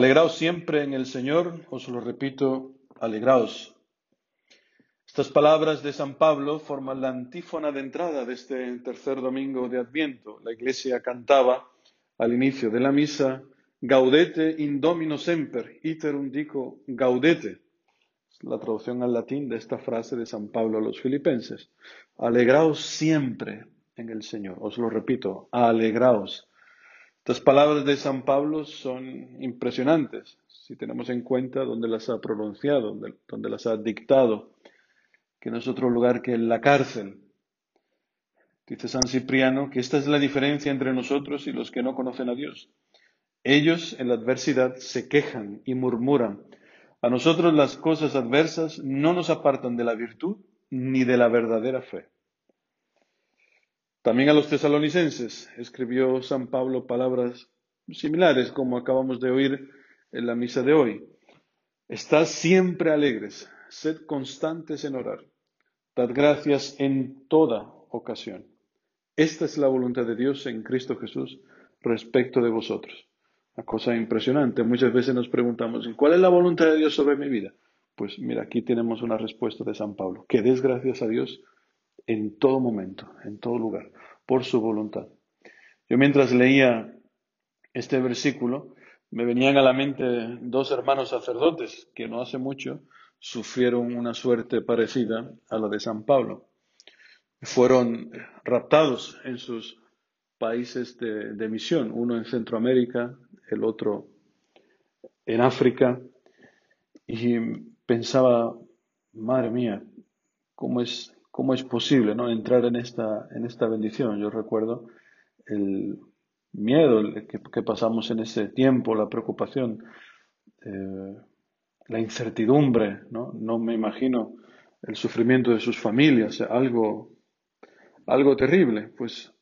Alegraos siempre en el Señor, os lo repito, alegraos. Estas palabras de San Pablo forman la antífona de entrada de este tercer domingo de Adviento. La Iglesia cantaba al inicio de la misa, Gaudete in Domino semper, iterum dico gaudete. Es la traducción al latín de esta frase de San Pablo a los filipenses. Alegraos siempre en el Señor. Os lo repito, alegraos. Estas palabras de San Pablo son impresionantes si tenemos en cuenta dónde las ha pronunciado, dónde, las ha dictado, que no es otro lugar que la cárcel. Dice San Cipriano que esta es la diferencia entre nosotros y los que no conocen a Dios. Ellos en la adversidad se quejan y murmuran. A nosotros las cosas adversas no nos apartan de la virtud ni de la verdadera fe. También a los tesalonicenses escribió San Pablo palabras similares como acabamos de oír en la misa de hoy. Estad siempre alegres, sed constantes en orar, dad gracias en toda ocasión. Esta es la voluntad de Dios en Cristo Jesús respecto de vosotros. Una cosa impresionante. Muchas veces nos preguntamos, ¿cuál es la voluntad de Dios sobre mi vida? Pues mira, aquí tenemos una respuesta de San Pablo. Que des gracias a Dios en todo momento, en todo lugar, por su voluntad. Yo mientras leía este versículo, me venían a la mente dos hermanos sacerdotes que no hace mucho sufrieron una suerte parecida a la de San Pablo. Fueron raptados en sus países de, de misión, uno en Centroamérica, el otro en África, y pensaba, madre mía, cómo es cómo es posible ¿no? entrar en esta, en esta bendición. Yo recuerdo el miedo que, pasamos en ese tiempo, la preocupación, eh, la incertidumbre, ¿no? me imagino el sufrimiento de sus familias, algo, algo terrible. Pues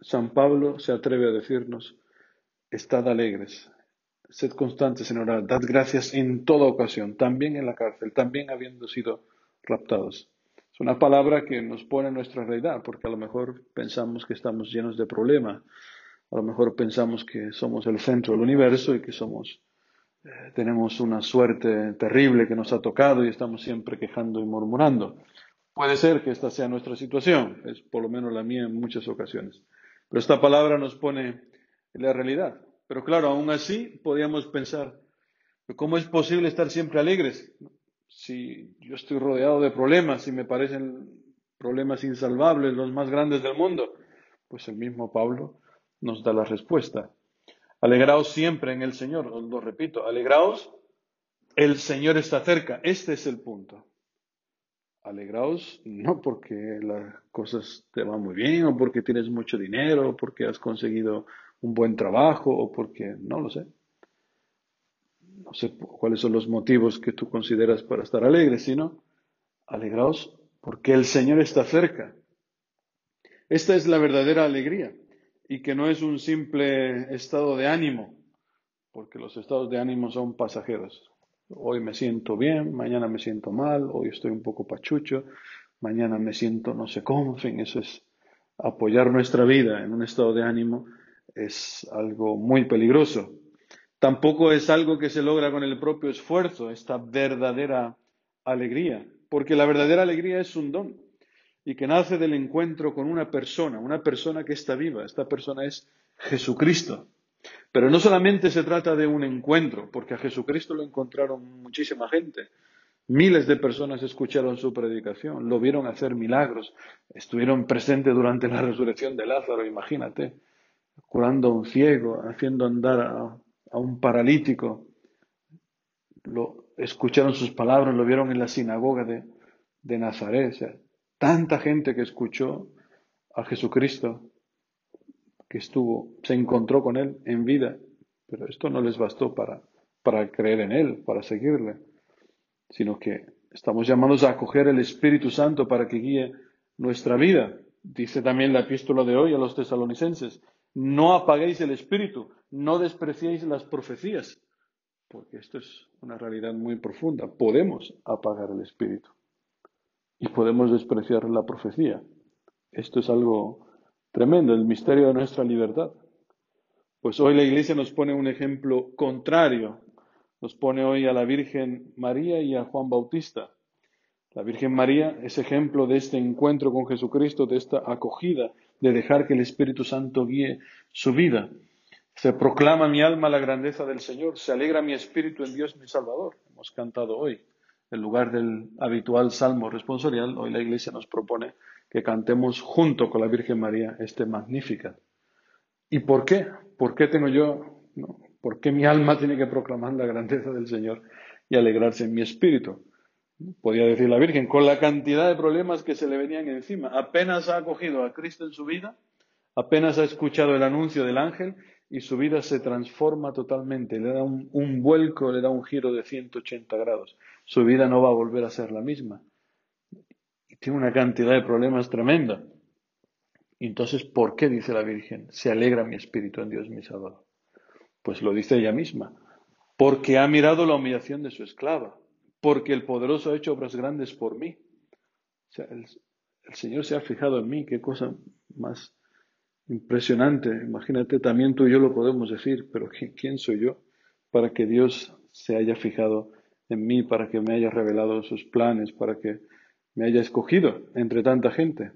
San Pablo se atreve a decirnos, estad alegres, sed constantes en orar, dad gracias en toda ocasión, también en la cárcel, también habiendo sido raptados. Es una palabra que nos pone en nuestra realidad, porque a lo mejor pensamos que estamos llenos de problemas, a lo mejor pensamos que somos el centro del universo y que somos, eh, tenemos una suerte terrible que nos ha tocado y estamos siempre quejando y murmurando. Puede ser que esta sea nuestra situación, es por lo menos la mía en muchas ocasiones. Pero esta palabra nos pone en la realidad. Pero claro, aún así podríamos pensar, ¿cómo es posible estar siempre alegres? Si yo estoy rodeado de problemas y me parecen problemas insalvables, los más grandes del mundo, pues el mismo Pablo nos da la respuesta. Alegraos siempre en el Señor, lo repito, alegraos, el Señor está cerca, este es el punto. Alegraos no porque las cosas te van muy bien o porque tienes mucho dinero o porque has conseguido un buen trabajo o porque, no lo sé, no sé cuáles son los motivos que tú consideras para estar alegre, sino alegraos porque el Señor está cerca. Esta es la verdadera alegría y que no es un simple estado de ánimo, porque los estados de ánimo son pasajeros. Hoy me siento bien, mañana me siento mal, hoy estoy un poco pachucho, mañana me siento no sé cómo, en fin, eso es apoyar nuestra vida en un estado de ánimo es algo muy peligroso. Tampoco es algo que se logra con el propio esfuerzo, esta verdadera alegría, porque la verdadera alegría es un don y que nace del encuentro con una persona, una persona que está viva. Esta persona es Jesucristo. Pero no solamente se trata de un encuentro, porque a Jesucristo lo encontraron muchísima gente. Miles de personas escucharon su predicación, lo vieron hacer milagros, estuvieron presentes durante la resurrección de Lázaro, imagínate, curando a un ciego, haciendo andar a a un paralítico, lo escucharon sus palabras, lo vieron en la sinagoga de, de Nazaret. tanta gente que escuchó a Jesucristo, que estuvo, se encontró con Él en vida, pero esto no les bastó para, para creer en Él, para seguirle, sino que estamos llamados a acoger el Espíritu Santo para que guíe nuestra vida. Dice también la epístola de hoy a los tesalonicenses, no apaguéis el espíritu, no despreciéis las profecías, porque esto es una realidad muy profunda. Podemos apagar el espíritu y podemos despreciar la profecía. Esto es algo tremendo, el misterio de nuestra libertad. Pues hoy la Iglesia nos pone un ejemplo contrario nos pone hoy a la Virgen María y a Juan Bautista. La Virgen María es ejemplo de este encuentro con Jesucristo, de esta acogida, de dejar que el Espíritu Santo guíe su vida. Se proclama mi alma la grandeza del Señor, se alegra mi espíritu en Dios mi Salvador. Hemos cantado hoy. En lugar del habitual salmo responsorial, hoy la Iglesia nos propone que cantemos junto con la Virgen María este Magnífica. ¿Y por qué? ¿Por qué tengo yo, por qué mi alma tiene que proclamar la grandeza del Señor y alegrarse en mi espíritu? Podía decir la Virgen, con la cantidad de problemas que se le venían encima. Apenas ha acogido a Cristo en su vida, apenas ha escuchado el anuncio del ángel y su vida se transforma totalmente, le da un, vuelco, le da un giro de 180 grados. Su vida no va a volver a ser la misma. Y tiene una cantidad de problemas tremenda. Entonces, ¿por qué dice la Virgen? Se alegra mi espíritu en Dios mi Salvador. Pues lo dice ella misma. Porque ha mirado la humillación de su esclava. Porque el poderoso ha hecho obras grandes por mí. O sea, el Señor se ha fijado en mí. Qué cosa más Impresionante. Imagínate, también tú y yo lo podemos decir, pero ¿quién soy yo para que Dios se haya fijado en mí, para que me haya revelado sus planes, para que me haya escogido entre tanta gente?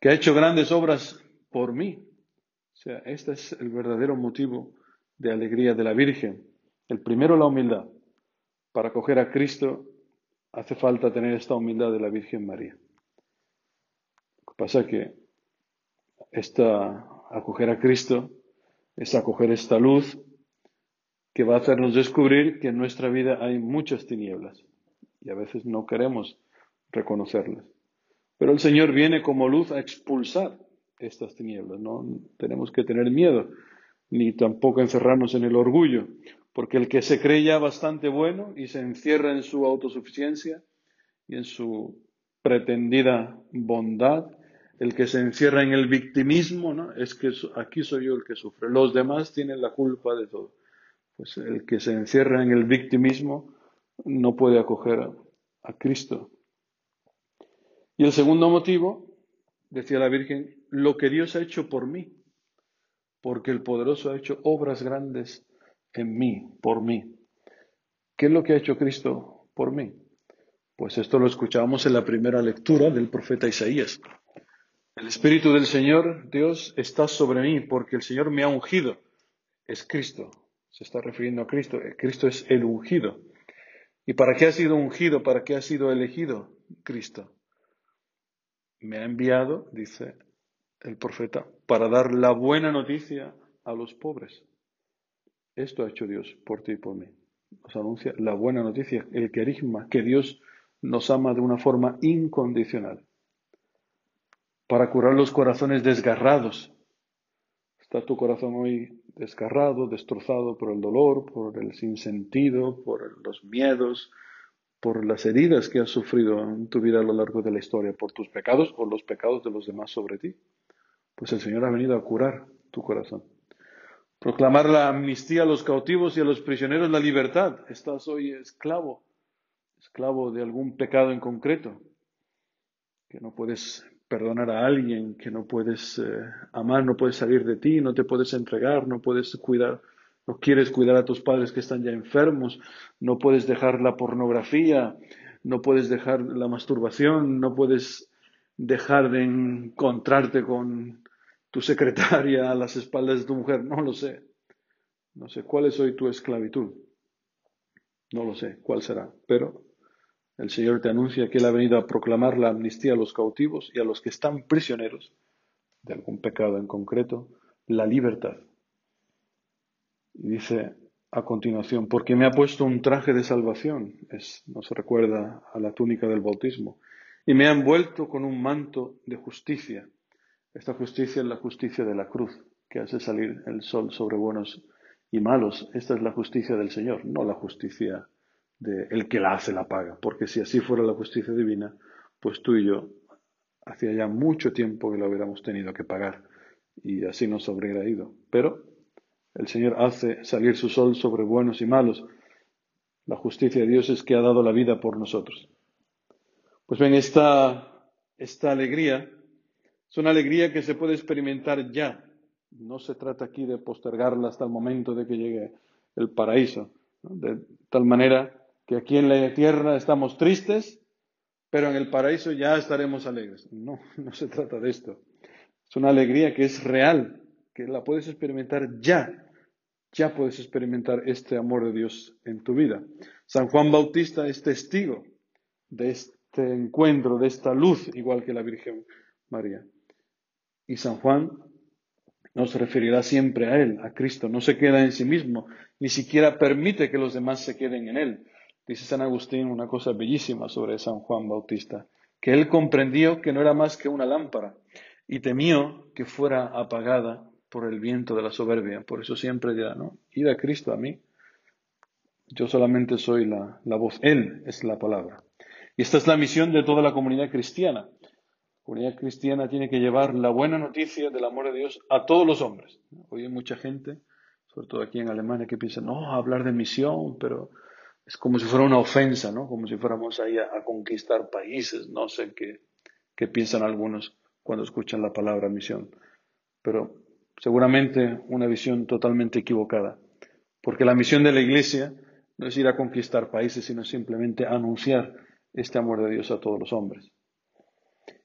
Que ha hecho grandes obras por mí. O sea, este es el verdadero motivo de alegría de la Virgen. El primero, la humildad. Para acoger a Cristo hace falta tener esta humildad de la Virgen María. Lo que pasa es que esta acoger a Cristo es acoger esta luz que va a hacernos descubrir que en nuestra vida hay muchas tinieblas y a veces no queremos reconocerlas. Pero el Señor viene como luz a expulsar estas tinieblas. No tenemos que tener miedo ni tampoco encerrarnos en el orgullo, porque el que se cree ya bastante bueno y se encierra en su autosuficiencia y en su pretendida bondad, el que se encierra en el victimismo, ¿no? Es que aquí soy yo el que sufre. Los demás tienen la culpa de todo. Pues el que se encierra en el victimismo no puede acoger a Cristo. Y el segundo motivo, decía la Virgen, lo que Dios ha hecho por mí, porque el poderoso ha hecho obras grandes en mí, por mí. ¿Qué es lo que ha hecho Cristo por mí? Pues esto lo escuchábamos en la primera lectura del profeta Isaías. El Espíritu del Señor, Dios, está sobre mí porque el Señor me ha ungido. Es Cristo. Se está refiriendo a Cristo. Cristo es el ungido. ¿Y para qué ha sido ungido? ¿Para qué ha sido elegido Cristo? Me ha enviado, dice el profeta, para dar la buena noticia a los pobres. Esto ha hecho Dios por ti y por mí. Nos anuncia la buena noticia, el querigma, que Dios nos ama de una forma incondicional para curar los corazones desgarrados. Está tu corazón hoy desgarrado, destrozado por el dolor, por el sinsentido, por los miedos, por las heridas que has sufrido en tu vida a lo largo de la historia, por tus pecados o los pecados de los demás sobre ti. Pues el Señor ha venido a curar tu corazón. Proclamar la amnistía a los cautivos y a los prisioneros la libertad. Estás hoy esclavo, esclavo de algún pecado en concreto, que no puedes perdonar a alguien que no puedes eh, amar, no puedes salir de ti, no te puedes entregar, no puedes cuidar, no quieres cuidar a tus padres que están ya enfermos, no puedes dejar la pornografía, no puedes dejar la masturbación, no puedes dejar de encontrarte con tu secretaria a las espaldas de tu mujer, no lo sé. No sé cuál es hoy tu esclavitud. No lo sé cuál será, pero el Señor te anuncia que Él ha venido a proclamar la amnistía a los cautivos y a los que están prisioneros de algún pecado en concreto, la libertad. Y dice a continuación, porque me ha puesto un traje de salvación, es, nos recuerda a la túnica del bautismo, y me ha envuelto con un manto de justicia. Esta justicia es la justicia de la cruz, que hace salir el sol sobre buenos y malos. Esta es la justicia del Señor, no la justicia de el que la hace la paga, porque si así fuera la justicia divina, pues tú y yo hacía ya mucho tiempo que la hubiéramos tenido que pagar y así nos habría ido. Pero el Señor hace salir su sol sobre buenos y malos. La justicia de Dios es que ha dado la vida por nosotros. Pues ven, esta, esta alegría es una alegría que se puede experimentar ya. No se trata aquí de postergarla hasta el momento de que llegue el paraíso De tal manera que aquí en la tierra estamos tristes, pero en el paraíso ya estaremos alegres. No, no se trata de esto. Es una alegría que es real, que la puedes experimentar ya. Ya puedes experimentar este amor de Dios en tu vida. San Juan Bautista es testigo de este encuentro, de esta luz, igual que la Virgen María. Y San Juan nos referirá siempre a Él, a Cristo. No se queda en sí mismo, ni siquiera permite que los demás se queden en Él. Dice San Agustín una cosa bellísima sobre San Juan Bautista, que Él comprendió que no era más que una lámpara y temió que fuera apagada por el viento de la soberbia. Por eso siempre dirá, ¿no? Id a Cristo a mí. Yo solamente soy la, la voz, Él es la palabra. Y esta es la misión de toda la comunidad cristiana. Comunidad cristiana tiene que llevar la buena noticia del amor de Dios a todos los hombres. Hoy hay mucha gente, sobre todo aquí en Alemania, que piensa, no, hablar de misión, pero es como si fuera una ofensa, ¿no? Como si fuéramos ahí a, a conquistar países, no sé qué, qué piensan algunos cuando escuchan la palabra misión. Pero seguramente una visión totalmente equivocada, porque la misión de la Iglesia no es ir a conquistar países, sino simplemente anunciar este amor de Dios a todos los hombres.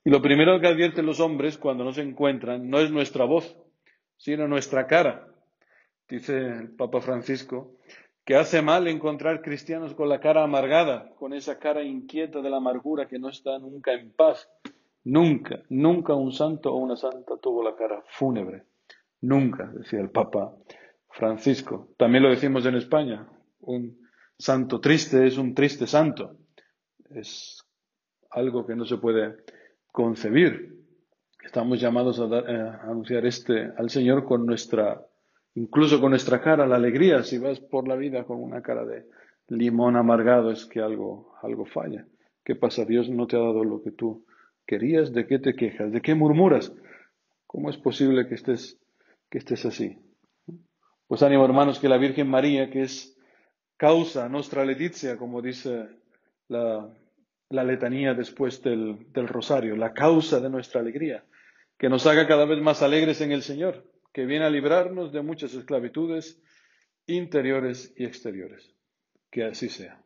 Y lo primero que advierten los hombres cuando nos encuentran no es nuestra voz, sino nuestra cara. Dice el Papa Francisco que hace mal encontrar cristianos con la cara amargada, con esa cara inquieta de la amargura que no está nunca en paz, Nunca, nunca un santo o una santa tuvo la cara fúnebre. Nunca, decía el Papa Francisco. También lo decimos en España. Un santo triste es un triste santo. Es algo que no se puede concebir. Estamos llamados a, eh, anunciar este al Señor con nuestra, incluso con nuestra cara, la alegría. Si vas por la vida con una cara de limón amargado, es que algo, algo falla. ¿Qué pasa? Dios no te ha dado lo que tú querías, ¿de qué te quejas? ¿De qué murmuras? ¿Cómo es posible que estés, que estés así? Pues ánimo hermanos que la Virgen María, que es causa nostra letizia, como dice la, la letanía después del, del rosario, la causa de nuestra alegría, que nos haga cada vez más alegres en el Señor, que viene a librarnos de muchas esclavitudes interiores y exteriores. Que así sea.